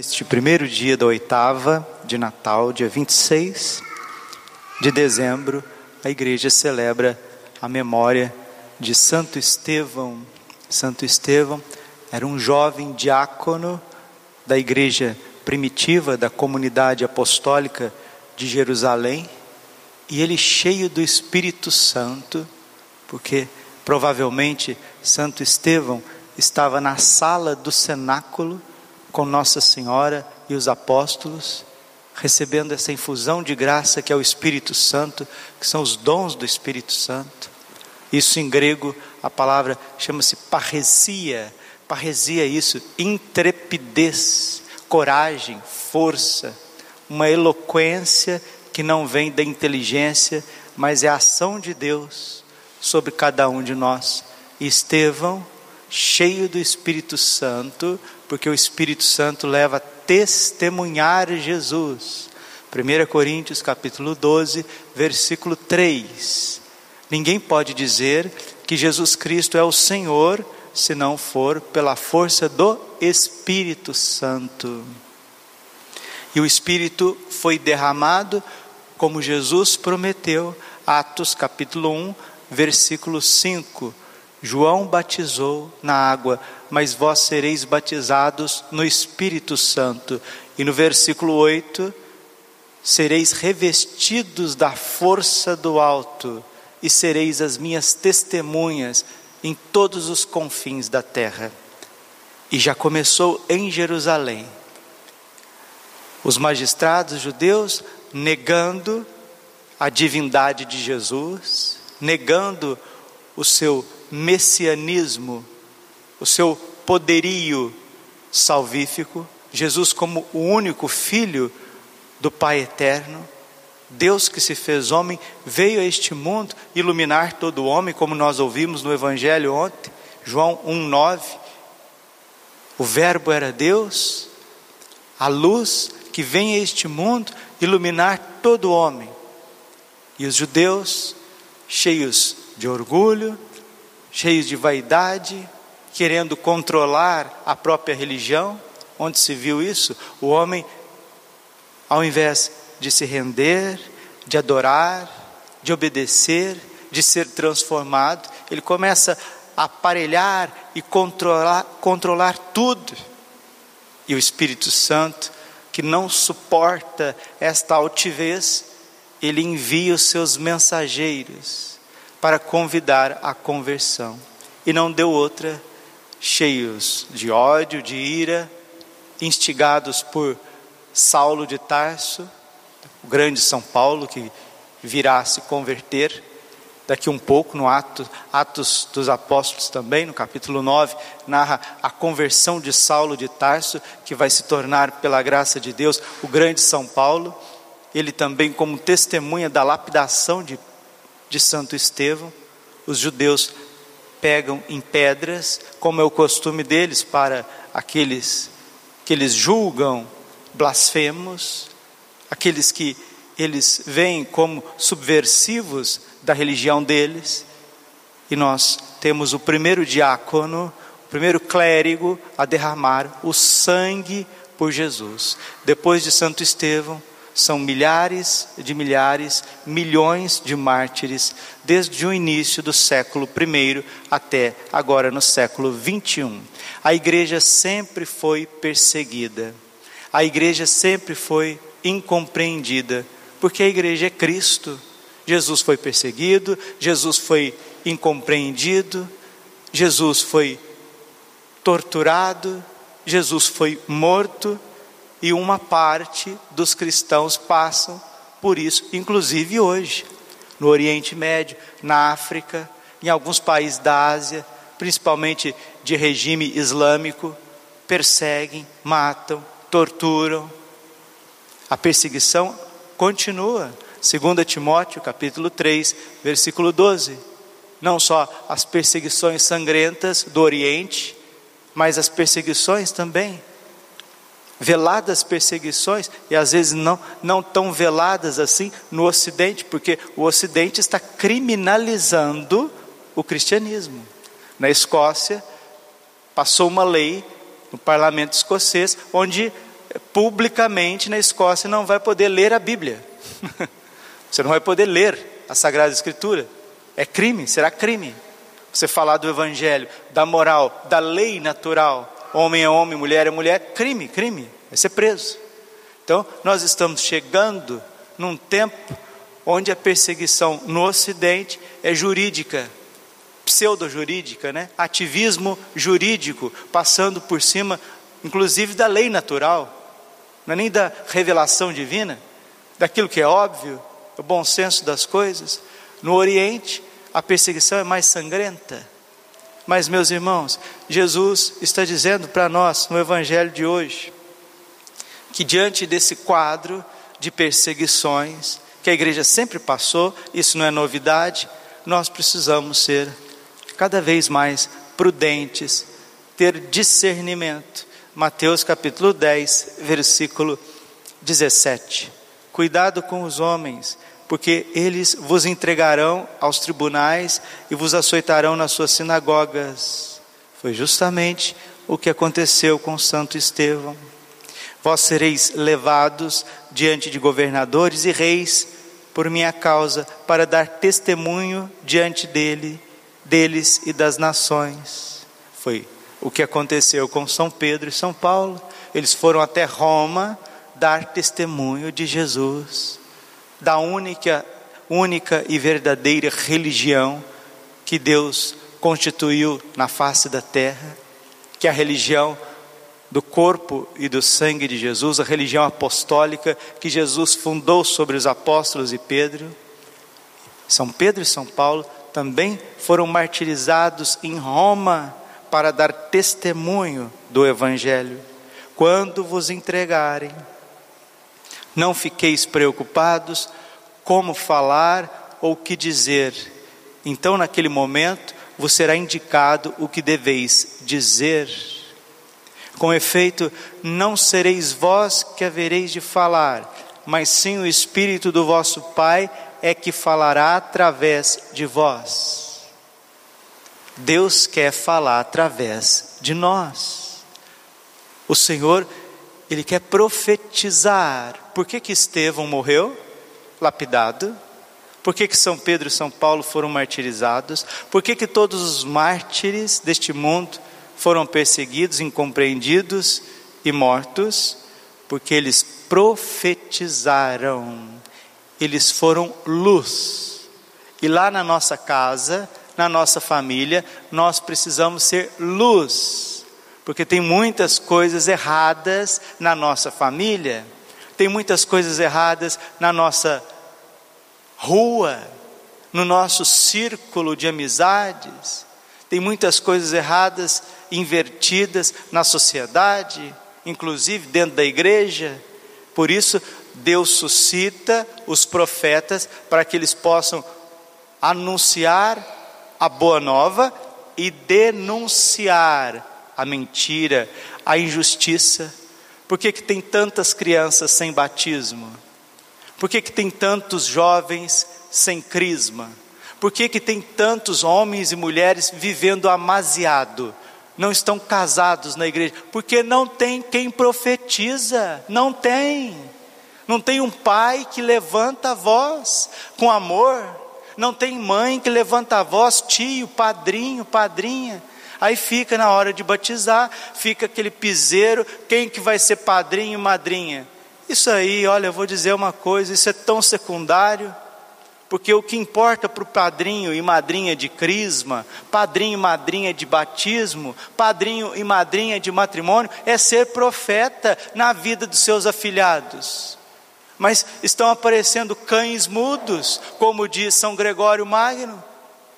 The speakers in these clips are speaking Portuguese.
Este primeiro dia da oitava de Natal, dia 26 de dezembro, a igreja celebra a memória de Santo Estevão. Santo Estevão era um jovem diácono da igreja primitiva, da comunidade apostólica de Jerusalém, e ele cheio do Espírito Santo, porque provavelmente Santo Estevão estava na sala do cenáculo com Nossa Senhora e os apóstolos, recebendo essa infusão de graça que é o Espírito Santo, que são os dons do Espírito Santo. Isso em grego, a palavra chama-se parresia. Parresia é isso, intrepidez, coragem, força, uma eloquência que não vem da inteligência, mas é a ação de Deus sobre cada um de nós. Estevão, cheio do Espírito Santo, porque o Espírito Santo leva a testemunhar Jesus. 1 Coríntios capítulo 12, versículo 3. Ninguém pode dizer que Jesus Cristo é o Senhor se não for pela força do Espírito Santo. E o Espírito foi derramado como Jesus prometeu, Atos capítulo 1, versículo 5. João batizou na água, mas vós sereis batizados no Espírito Santo. E no versículo 8, sereis revestidos da força do alto e sereis as minhas testemunhas em todos os confins da terra. E já começou em Jerusalém. Os magistrados judeus negando a divindade de Jesus, negando o seu messianismo, o seu poderio salvífico, Jesus como o único filho do Pai eterno, Deus que se fez homem, veio a este mundo iluminar todo homem, como nós ouvimos no evangelho ontem, João 1:9. O verbo era Deus, a luz que vem a este mundo iluminar todo homem. E os judeus, cheios de orgulho, cheios de vaidade, querendo controlar a própria religião. Onde se viu isso? O homem, ao invés de se render, de adorar, de obedecer, de ser transformado, ele começa a aparelhar e controlar, controlar tudo. E o Espírito Santo, que não suporta esta altivez, ele envia os seus mensageiros para convidar à conversão. E não deu outra, cheios de ódio, de ira, instigados por Saulo de Tarso, o grande São Paulo, que virá se converter daqui um pouco, no Atos, Atos dos Apóstolos também, no capítulo 9, narra a conversão de Saulo de Tarso, que vai se tornar, pela graça de Deus, o grande São Paulo. Ele também, como testemunha da lapidação de de Santo Estevão, os judeus pegam em pedras, como é o costume deles para aqueles que eles julgam blasfemos, aqueles que eles veem como subversivos da religião deles. E nós temos o primeiro diácono, o primeiro clérigo a derramar o sangue por Jesus. Depois de Santo Estevão, são milhares de milhares, milhões de mártires, desde o início do século I até agora no século XXI. A igreja sempre foi perseguida, a igreja sempre foi incompreendida, porque a igreja é Cristo. Jesus foi perseguido, Jesus foi incompreendido, Jesus foi torturado, Jesus foi morto e uma parte dos cristãos passam por isso, inclusive hoje, no Oriente Médio, na África, em alguns países da Ásia, principalmente de regime islâmico, perseguem, matam, torturam. A perseguição continua. 2 Timóteo, capítulo 3, versículo 12. Não só as perseguições sangrentas do Oriente, mas as perseguições também veladas perseguições, e às vezes não, não tão veladas assim no Ocidente, porque o Ocidente está criminalizando o cristianismo. Na Escócia, passou uma lei no parlamento escocês, onde publicamente na Escócia não vai poder ler a Bíblia. Você não vai poder ler a Sagrada Escritura. É crime, será crime. Você falar do Evangelho, da moral, da lei natural, homem é homem, mulher é mulher, crime, crime, vai ser preso. Então, nós estamos chegando num tempo onde a perseguição no Ocidente é jurídica, pseudo-jurídica, né? ativismo jurídico, passando por cima, inclusive, da lei natural, não é nem da revelação divina, daquilo que é óbvio, o bom senso das coisas. No Oriente, a perseguição é mais sangrenta. Mas, meus irmãos, Jesus está dizendo para nós no Evangelho de hoje que, diante desse quadro de perseguições que a igreja sempre passou, isso não é novidade, nós precisamos ser cada vez mais prudentes, ter discernimento. Mateus capítulo 10, versículo 17. Cuidado com os homens, porque eles vos entregarão aos tribunais e vos açoitarão nas suas sinagogas. Foi justamente o que aconteceu com Santo Estevão. Vós sereis levados diante de governadores e reis por minha causa, para dar testemunho diante dele, deles e das nações. Foi o que aconteceu com São Pedro e São Paulo. Eles foram até Roma dar testemunho de Jesus da única, única e verdadeira religião que Deus constituiu na face da terra, que é a religião do corpo e do sangue de Jesus, a religião apostólica que Jesus fundou sobre os apóstolos e Pedro. São Pedro e São Paulo também foram martirizados em Roma para dar testemunho do Evangelho. Quando vos entregarem não fiqueis preocupados como falar ou o que dizer. Então, naquele momento, vos será indicado o que deveis dizer. Com efeito, não sereis vós que havereis de falar, mas sim o Espírito do vosso Pai é que falará através de vós. Deus quer falar através de nós. O Senhor ele quer profetizar. Por que, que Estevão morreu? Lapidado. Por que, que São Pedro e São Paulo foram martirizados? Por que, que todos os mártires deste mundo foram perseguidos, incompreendidos e mortos? Porque eles profetizaram, eles foram luz. E lá na nossa casa, na nossa família, nós precisamos ser luz porque tem muitas coisas erradas na nossa família, tem muitas coisas erradas na nossa rua, no nosso círculo de amizades, tem muitas coisas erradas, invertidas na sociedade, inclusive dentro da igreja. Por isso, Deus suscita os profetas para que eles possam anunciar a boa nova e denunciar a mentira, a injustiça? Por que, que tem tantas crianças sem batismo? Por que, que tem tantos jovens sem crisma? Por que, que tem tantos homens e mulheres vivendo amasiado? Não estão casados na igreja? Porque não tem quem profetiza, não tem. Não tem um pai que levanta a voz com amor, não tem mãe que levanta a voz, tio, padrinho, padrinha. Aí fica na hora de batizar, fica aquele piseiro, quem que vai ser padrinho e madrinha? Isso aí, olha, eu vou dizer uma coisa, isso é tão secundário, porque o que importa para o padrinho e madrinha de crisma, padrinho e madrinha de batismo, padrinho e madrinha de matrimônio, é ser profeta na vida dos seus afilhados. Mas estão aparecendo cães mudos, como diz São Gregório Magno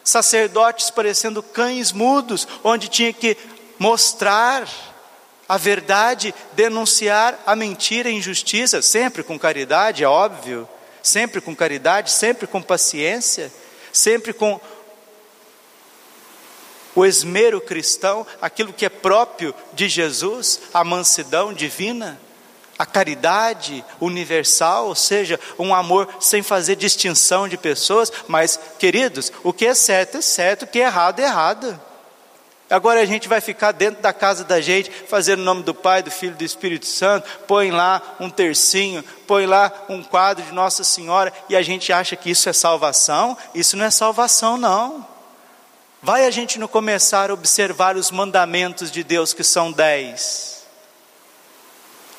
sacerdotes parecendo cães mudos, onde tinha que mostrar a verdade, denunciar a mentira e injustiça, sempre com caridade, é óbvio, sempre com caridade, sempre com paciência, sempre com o esmero cristão, aquilo que é próprio de Jesus, a mansidão divina a caridade universal, ou seja, um amor sem fazer distinção de pessoas, mas, queridos, o que é certo é certo, o que é errado é errado. Agora a gente vai ficar dentro da casa da gente, fazendo o nome do Pai, do Filho e do Espírito Santo, põe lá um tercinho, põe lá um quadro de Nossa Senhora, e a gente acha que isso é salvação. Isso não é salvação, não. Vai a gente não começar a observar os mandamentos de Deus, que são dez.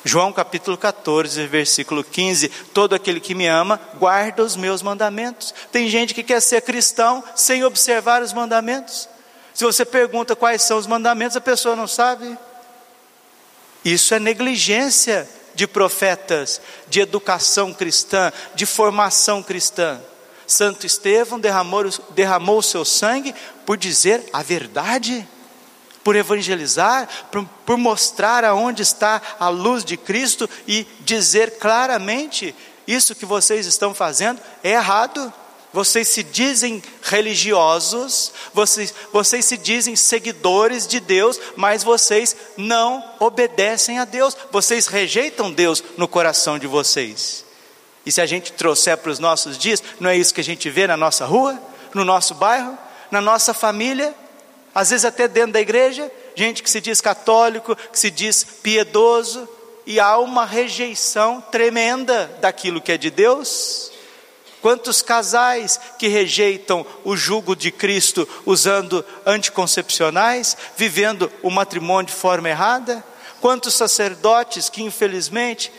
João capítulo 14, versículo 15: Todo aquele que me ama, guarda os meus mandamentos. Tem gente que quer ser cristão sem observar os mandamentos. Se você pergunta quais são os mandamentos, a pessoa não sabe. Isso é negligência de profetas, de educação cristã, de formação cristã. Santo Estevão derramou, o seu sangue por dizer a verdade por evangelizar, por, por mostrar aonde está a luz de Cristo e dizer claramente: isso que vocês estão fazendo é errado. Vocês se dizem religiosos, vocês, vocês se dizem seguidores de Deus, mas vocês não obedecem a Deus, vocês rejeitam Deus no coração de vocês. E se a gente trouxer para os nossos dias, não é isso que a gente vê na nossa rua, no nosso bairro, na nossa família? Às vezes até dentro da igreja, gente que se diz católico, que se diz piedoso, e há uma rejeição tremenda daquilo que é de Deus. Quantos casais que rejeitam o jugo de Cristo usando anticoncepcionais, vivendo o matrimônio de forma errada? Quantos sacerdotes que, infelizmente,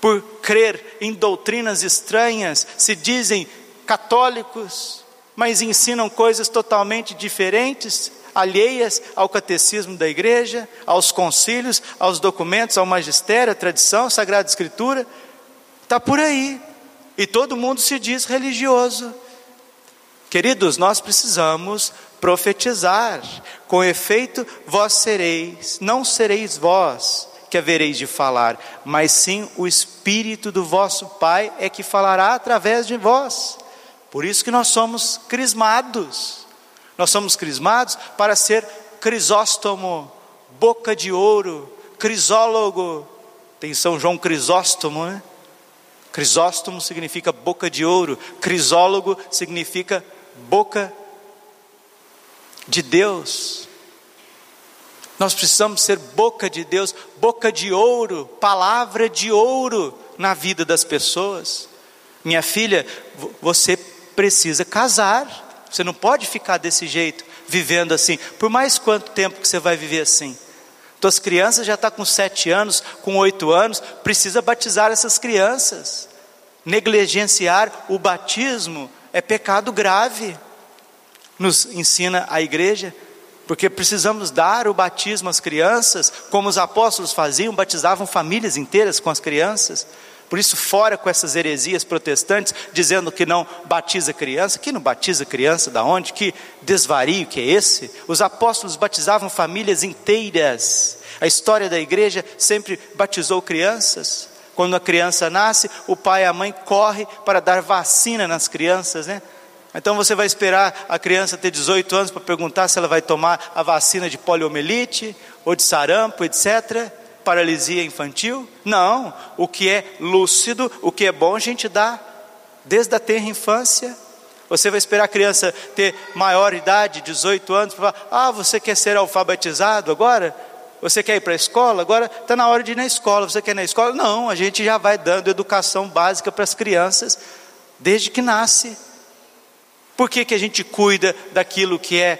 por crer em doutrinas estranhas, se dizem católicos, mas ensinam coisas totalmente diferentes, alheias ao catecismo da igreja, aos concílios, aos documentos, ao magistério, à tradição, à Sagrada Escritura. Está por aí. E todo mundo se diz religioso. Queridos, nós precisamos profetizar. Com efeito, vós sereis, não sereis vós que havereis de falar, mas sim o Espírito do vosso Pai é que falará através de vós. Por isso que nós somos crismados. Nós somos crismados para ser crisóstomo, boca de ouro, crisólogo. Tem São João Crisóstomo, né? Crisóstomo significa boca de ouro, crisólogo significa boca de Deus. Nós precisamos ser boca de Deus, boca de ouro, palavra de ouro na vida das pessoas. Minha filha, você precisa casar. Você não pode ficar desse jeito, vivendo assim. Por mais quanto tempo que você vai viver assim? Tuas crianças já estão tá com sete anos, com oito anos, precisa batizar essas crianças. Negligenciar o batismo é pecado grave, nos ensina a igreja, porque precisamos dar o batismo às crianças, como os apóstolos faziam, batizavam famílias inteiras com as crianças. Por isso, fora com essas heresias protestantes, dizendo que não batiza criança. Que não batiza criança? Da onde? Que desvario que é esse? Os apóstolos batizavam famílias inteiras. A história da igreja sempre batizou crianças. Quando a criança nasce, o pai e a mãe correm para dar vacina nas crianças, né? Então você vai esperar a criança ter 18 anos para perguntar se ela vai tomar a vacina de poliomielite ou de sarampo, etc paralisia infantil? Não. O que é lúcido, o que é bom, a gente dá desde a tenra infância. Você vai esperar a criança ter maior idade, 18 anos, para falar: Ah, você quer ser alfabetizado agora? Você quer ir para a escola? Agora está na hora de ir na escola. Você quer ir na escola? Não, a gente já vai dando educação básica para as crianças desde que nasce. Por que, que a gente cuida daquilo que é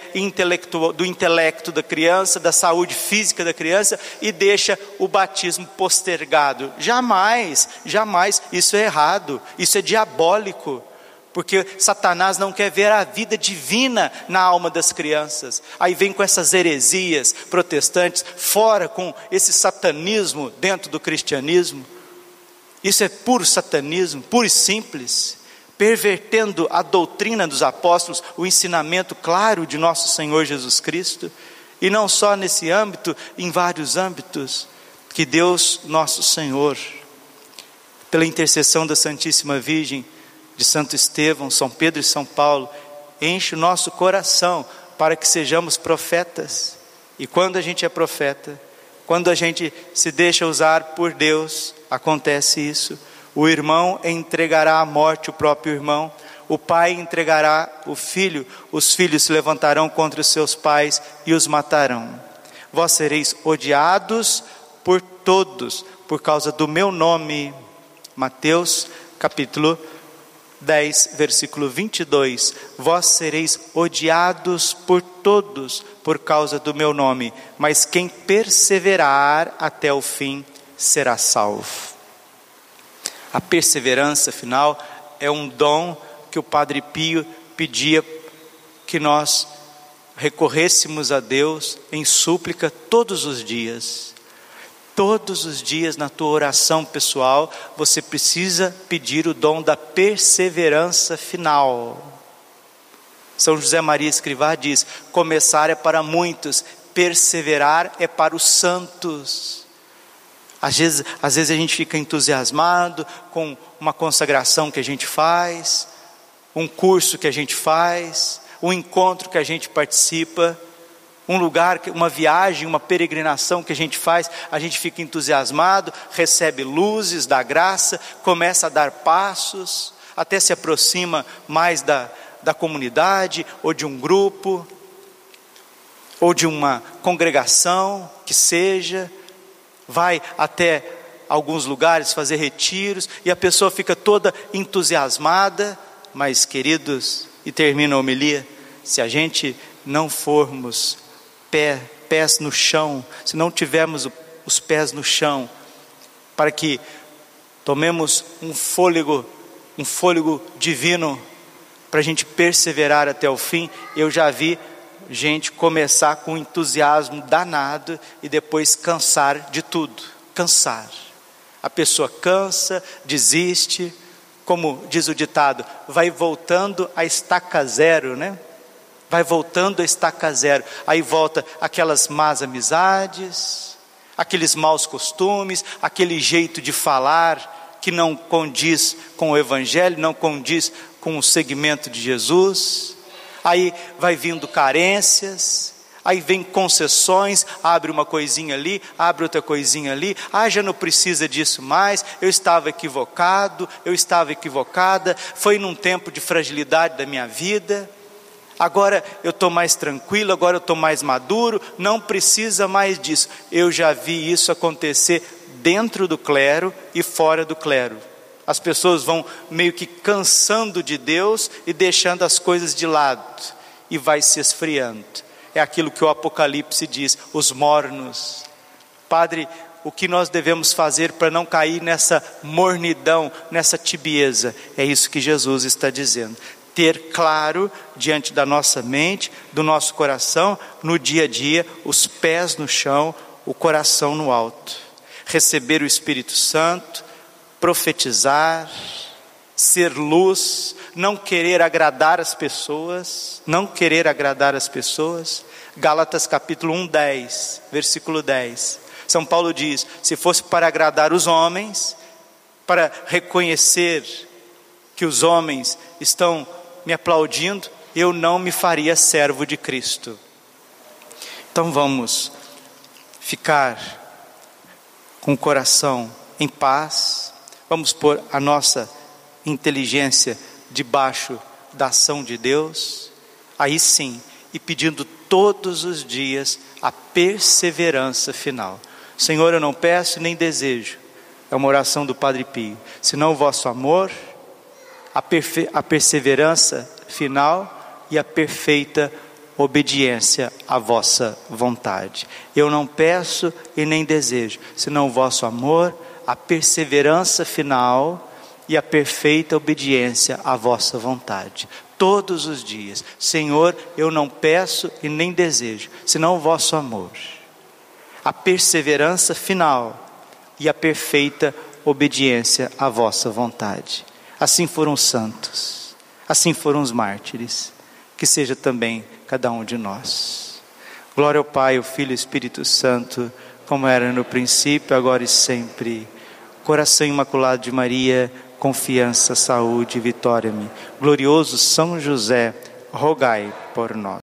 do intelecto da criança, da saúde física da criança e deixa o batismo postergado? Jamais, jamais, isso é errado, isso é diabólico, porque Satanás não quer ver a vida divina na alma das crianças. Aí vem com essas heresias protestantes, fora com esse satanismo dentro do cristianismo. Isso é puro satanismo, puro e simples pervertendo a doutrina dos apóstolos, o ensinamento claro de nosso Senhor Jesus Cristo, e não só nesse âmbito, em vários âmbitos, que Deus, nosso Senhor, pela intercessão da Santíssima Virgem, de Santo Estevão, São Pedro e São Paulo, enche o nosso coração para que sejamos profetas. E quando a gente é profeta, quando a gente se deixa usar por Deus, acontece isso o irmão entregará à morte o próprio irmão, O pai entregará o filho, os filhos se levantarão contra os seus pais e os matarão. Vós sereis odiados por todos por causa do meu nome. Mateus capítulo 10, versículo 22. Vós sereis odiados por todos por causa do meu nome, mas quem perseverar até o fim será salvo. A perseverança final é um dom que o Padre Pio pedia que nós recorrêssemos a Deus em súplica todos os dias. Todos os dias na tua oração pessoal, você precisa pedir o dom da perseverança final. São José Maria Escrivá diz: começar é para muitos, perseverar é para os santos. Às vezes, às vezes a gente fica entusiasmado com uma consagração que a gente faz, um curso que a gente faz, um encontro que a gente participa, um lugar, uma viagem, uma peregrinação que a gente faz, a gente fica entusiasmado, recebe luzes da graça, começa a dar passos, até se aproxima mais da, da comunidade ou de um grupo, ou de uma congregação que seja, vai até alguns lugares fazer retiros e a pessoa fica toda entusiasmada, mas queridos, e termina a homilia, se a gente não formos pé, pés no chão, se não tivermos os pés no chão, para que tomemos um fôlego, um fôlego divino, para a gente perseverar até o fim. Eu já vi gente começar com entusiasmo danado e depois cansar de tudo cansar. A pessoa cansa, desiste, como diz o ditado, vai voltando a estaca zero, né? vai voltando a estaca zero. Aí volta aquelas más amizades, aqueles maus costumes, aquele jeito de falar que não condiz com o Evangelho, não condiz com o segmento de Jesus. Aí vai vindo carências, aí vem concessões, abre uma coisinha ali, abre outra coisinha ali, ah, já não precisa disso mais, eu estava equivocado, eu estava equivocada, foi num tempo de fragilidade da minha vida, agora eu estou mais tranquilo, agora eu estou mais maduro, não precisa mais disso. Eu já vi isso acontecer dentro do clero e fora do clero. As pessoas vão meio que cansando de Deus e deixando as coisas de lado, e vai se esfriando. É aquilo que o Apocalipse diz: os mornos. Padre, o que nós devemos fazer para não cair nessa mornidão, nessa tibieza? É isso que Jesus está dizendo ter claro diante da nossa mente, do nosso coração, no dia a dia, os pés no chão, o coração no alto. Receber o Espírito Santo, profetizar, ser luz, não querer agradar as pessoas, não querer agradar as pessoas. Gálatas capítulo 1, 10, versículo 10. São Paulo diz: se fosse para agradar os homens, para reconhecer que os homens estão me aplaudindo, eu não me faria servo de Cristo. Então vamos ficar com o coração em paz, vamos pôr a nossa inteligência debaixo da ação de Deus, aí sim, e pedindo todos os dias a perseverança final. Senhor, eu não peço nem desejo, é uma oração do Padre Pio, senão o vosso amor a, a perseverança final e a perfeita obediência à vossa vontade. Eu não peço e nem desejo, senão o vosso amor, a perseverança final e a perfeita obediência à vossa vontade. Todos os dias, Senhor, eu não peço e nem desejo, senão o vosso amor, a perseverança final e a perfeita obediência à vossa vontade. Assim foram os santos, assim foram os mártires, que seja também cada um de nós. Glória ao Pai, ao Filho e ao Espírito Santo, como era no princípio, agora e sempre. Coração imaculado de Maria, confiança, saúde vitória-me. Glorioso São José, rogai por nós.